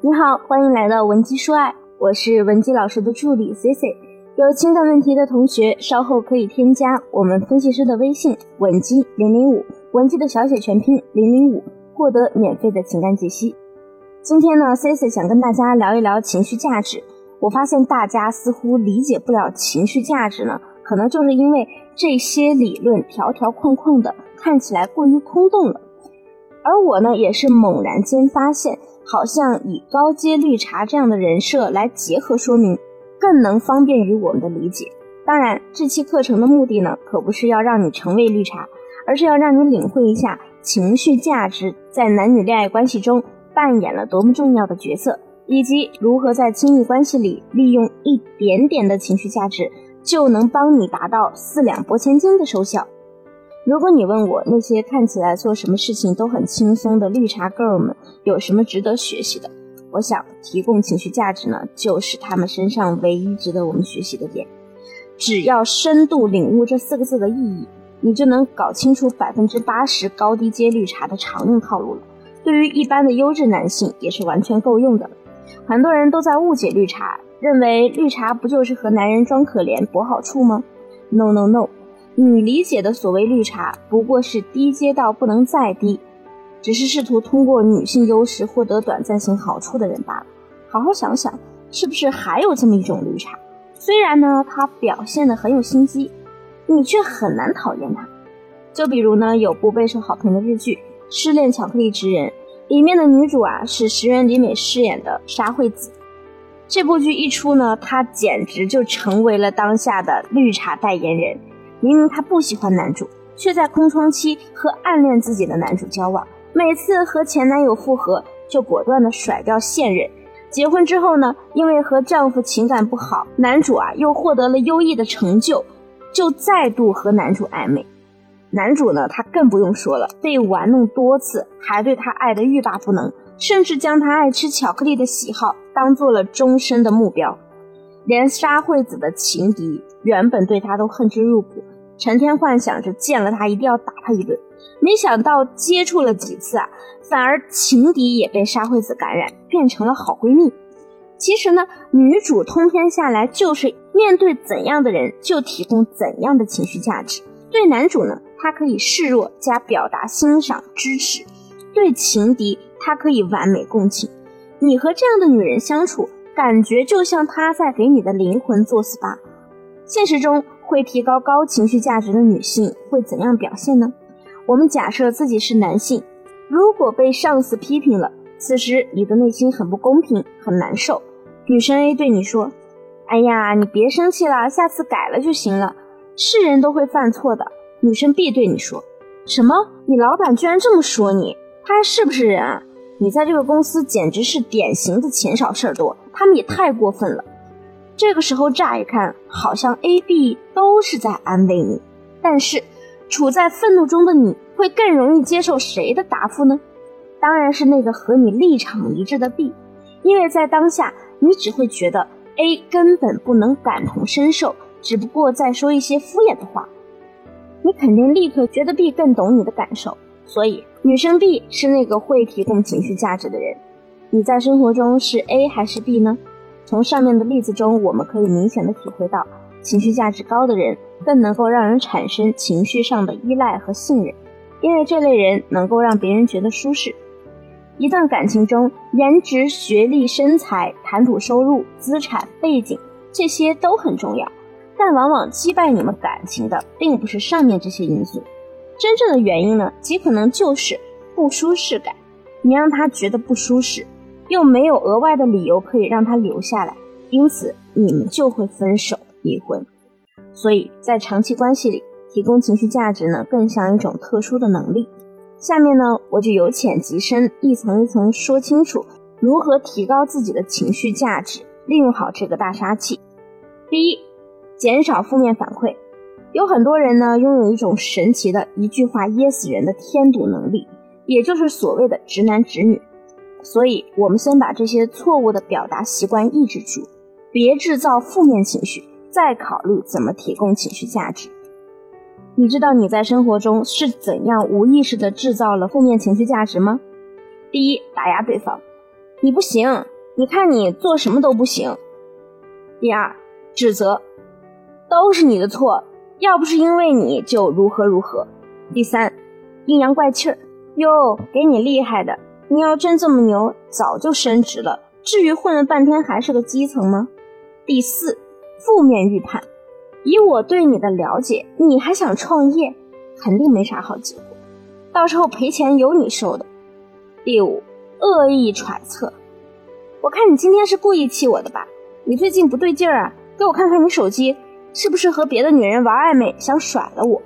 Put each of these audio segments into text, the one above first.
你好，欢迎来到文姬说爱，我是文姬老师的助理 C C。有情感问题的同学，稍后可以添加我们分析师的微信文姬零零五，文姬的小写全拼零零五，获得免费的情感解析。今天呢，C C 想跟大家聊一聊情绪价值。我发现大家似乎理解不了情绪价值呢，可能就是因为这些理论条条框框的，看起来过于空洞了。而我呢，也是猛然间发现，好像以高阶绿茶这样的人设来结合说明，更能方便于我们的理解。当然，这期课程的目的呢，可不是要让你成为绿茶，而是要让你领会一下情绪价值在男女恋爱关系中扮演了多么重要的角色，以及如何在亲密关系里利用一点点的情绪价值，就能帮你达到四两拨千斤的收效。如果你问我那些看起来做什么事情都很轻松的绿茶 girl 们有什么值得学习的，我想提供情绪价值呢，就是他们身上唯一值得我们学习的点。只要深度领悟这四个字的意义，你就能搞清楚百分之八十高低阶绿茶的常用套路了。对于一般的优质男性也是完全够用的。很多人都在误解绿茶，认为绿茶不就是和男人装可怜博好处吗？No No No。你理解的所谓绿茶，不过是低阶到不能再低，只是试图通过女性优势获得短暂性好处的人罢了。好好想想，是不是还有这么一种绿茶？虽然呢，他表现的很有心机，你却很难讨厌他。就比如呢，有部备受好评的日剧《失恋巧克力职人》，里面的女主啊是石原里美饰演的沙惠子。这部剧一出呢，她简直就成为了当下的绿茶代言人。明明她不喜欢男主，却在空窗期和暗恋自己的男主交往。每次和前男友复合，就果断的甩掉现任。结婚之后呢，因为和丈夫情感不好，男主啊又获得了优异的成就，就再度和男主暧昧。男主呢，他更不用说了，被玩弄多次，还对她爱的欲罢不能，甚至将她爱吃巧克力的喜好当做了终身的目标。连沙惠子的情敌原本对他都恨之入骨，成天幻想着见了他一定要打他一顿。没想到接触了几次啊，反而情敌也被沙惠子感染，变成了好闺蜜。其实呢，女主通篇下来就是面对怎样的人就提供怎样的情绪价值。对男主呢，她可以示弱加表达欣赏支持；对情敌，她可以完美共情。你和这样的女人相处。感觉就像她在给你的灵魂做 SPA。现实中会提高高情绪价值的女性会怎样表现呢？我们假设自己是男性，如果被上司批评了，此时你的内心很不公平，很难受。女生 A 对你说：“哎呀，你别生气了，下次改了就行了。是人都会犯错的。”女生 B 对你说：“什么？你老板居然这么说你？他还是不是人啊？你在这个公司简直是典型的钱少事儿多。”他们也太过分了。这个时候乍一看，好像 A、B 都是在安慰你，但是处在愤怒中的你会更容易接受谁的答复呢？当然是那个和你立场一致的 B，因为在当下你只会觉得 A 根本不能感同身受，只不过在说一些敷衍的话。你肯定立刻觉得 B 更懂你的感受，所以女生 B 是那个会提供情绪价值的人。你在生活中是 A 还是 B 呢？从上面的例子中，我们可以明显的体会到，情绪价值高的人更能够让人产生情绪上的依赖和信任，因为这类人能够让别人觉得舒适。一段感情中，颜值、学历、身材、谈吐收入、资产、背景这些都很重要，但往往击败你们感情的并不是上面这些因素，真正的原因呢，极可能就是不舒适感。你让他觉得不舒适。又没有额外的理由可以让他留下来，因此你们就会分手离婚。所以在长期关系里，提供情绪价值呢，更像一种特殊的能力。下面呢，我就由浅及深，一层一层说清楚如何提高自己的情绪价值，利用好这个大杀器。第一，减少负面反馈。有很多人呢，拥有一种神奇的一句话噎死人的添堵能力，也就是所谓的直男直女。所以，我们先把这些错误的表达习惯抑制住，别制造负面情绪，再考虑怎么提供情绪价值。你知道你在生活中是怎样无意识的制造了负面情绪价值吗？第一，打压对方。你不行，你看你做什么都不行。第二，指责，都是你的错，要不是因为你就如何如何。第三，阴阳怪气儿，哟，给你厉害的，你要真这么牛，早就升职了，至于混了半天还是个基层吗？第四，负面预判，以我对你的了解，你还想创业，肯定没啥好结果，到时候赔钱由你受的。第五，恶意揣测，我看你今天是故意气我的吧？你最近不对劲儿啊，给我看看你手机，是不是和别的女人玩暧昧，想甩了我？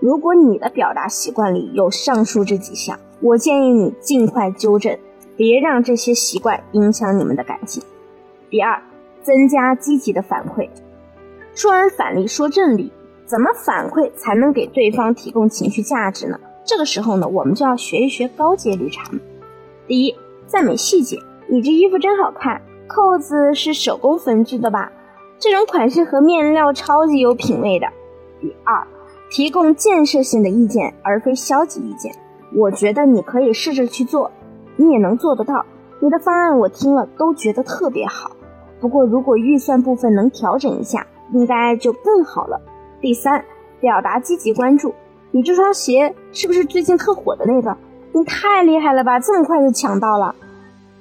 如果你的表达习惯里有上述这几项，我建议你尽快纠正，别让这些习惯影响你们的感情。第二。增加积极的反馈。说完反例，说正例，怎么反馈才能给对方提供情绪价值呢？这个时候呢，我们就要学一学高阶绿茶。第一，赞美细节，你这衣服真好看，扣子是手工缝制的吧？这种款式和面料超级有品位的。第二，提供建设性的意见，而非消极意见。我觉得你可以试着去做，你也能做得到。你的方案我听了都觉得特别好。不过，如果预算部分能调整一下，应该就更好了。第三，表达积极关注。你这双鞋是不是最近特火的那个？你太厉害了吧，这么快就抢到了！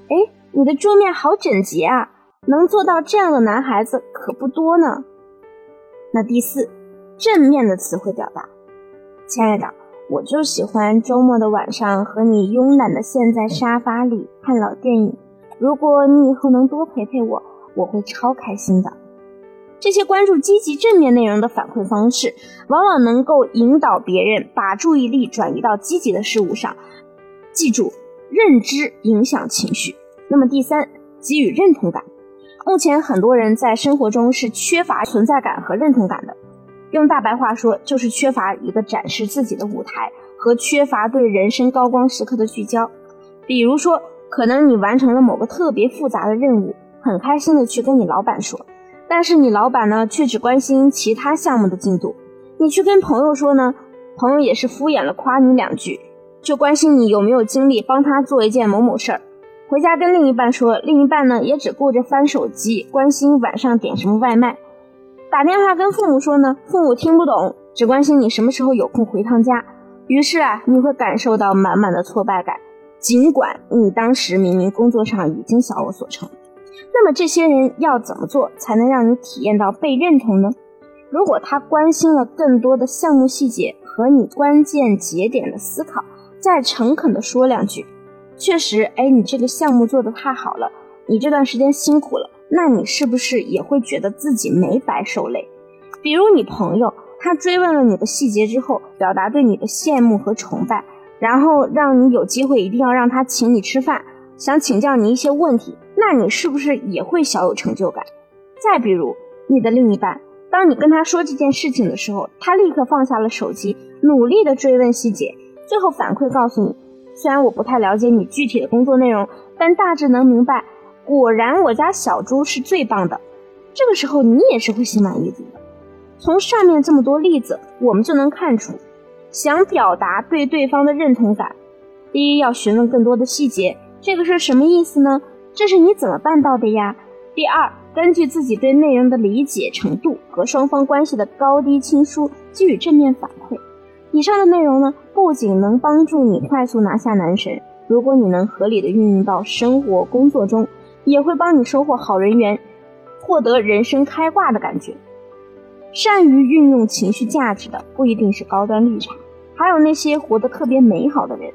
哎，你的桌面好整洁啊，能做到这样的男孩子可不多呢。那第四，正面的词汇表达。亲爱的，我就喜欢周末的晚上和你慵懒的陷在沙发里看老电影。如果你以后能多陪陪我。我会超开心的。这些关注积极正面内容的反馈方式，往往能够引导别人把注意力转移到积极的事物上。记住，认知影响情绪。那么第三，给予认同感。目前很多人在生活中是缺乏存在感和认同感的。用大白话说，就是缺乏一个展示自己的舞台和缺乏对人生高光时刻的聚焦。比如说，可能你完成了某个特别复杂的任务。很开心的去跟你老板说，但是你老板呢却只关心其他项目的进度。你去跟朋友说呢，朋友也是敷衍了夸你两句，就关心你有没有精力帮他做一件某某事儿。回家跟另一半说，另一半呢也只顾着翻手机，关心晚上点什么外卖。打电话跟父母说呢，父母听不懂，只关心你什么时候有空回趟家。于是啊，你会感受到满满的挫败感，尽管你当时明明工作上已经小有所成。那么这些人要怎么做才能让你体验到被认同呢？如果他关心了更多的项目细节和你关键节点的思考，再诚恳的说两句，确实，哎，你这个项目做得太好了，你这段时间辛苦了，那你是不是也会觉得自己没白受累？比如你朋友，他追问了你的细节之后，表达对你的羡慕和崇拜，然后让你有机会一定要让他请你吃饭，想请教你一些问题。那你是不是也会小有成就感？再比如，你的另一半，当你跟他说这件事情的时候，他立刻放下了手机，努力的追问细节，最后反馈告诉你，虽然我不太了解你具体的工作内容，但大致能明白。果然，我家小猪是最棒的。这个时候，你也是会心满意足的。从上面这么多例子，我们就能看出，想表达对对方的认同感，第一要询问更多的细节，这个是什么意思呢？这是你怎么办到的呀？第二，根据自己对内容的理解程度和双方关系的高低亲疏，给予正面反馈。以上的内容呢，不仅能帮助你快速拿下男神，如果你能合理的运用到生活工作中，也会帮你收获好人缘，获得人生开挂的感觉。善于运用情绪价值的，不一定是高端绿茶，还有那些活得特别美好的人。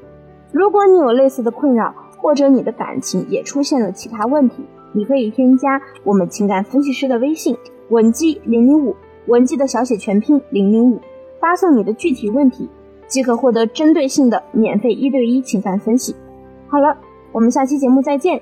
如果你有类似的困扰，或者你的感情也出现了其他问题，你可以添加我们情感分析师的微信文姬零零五，文姬的小写全拼零零五，发送你的具体问题，即可获得针对性的免费一对一情感分析。好了，我们下期节目再见，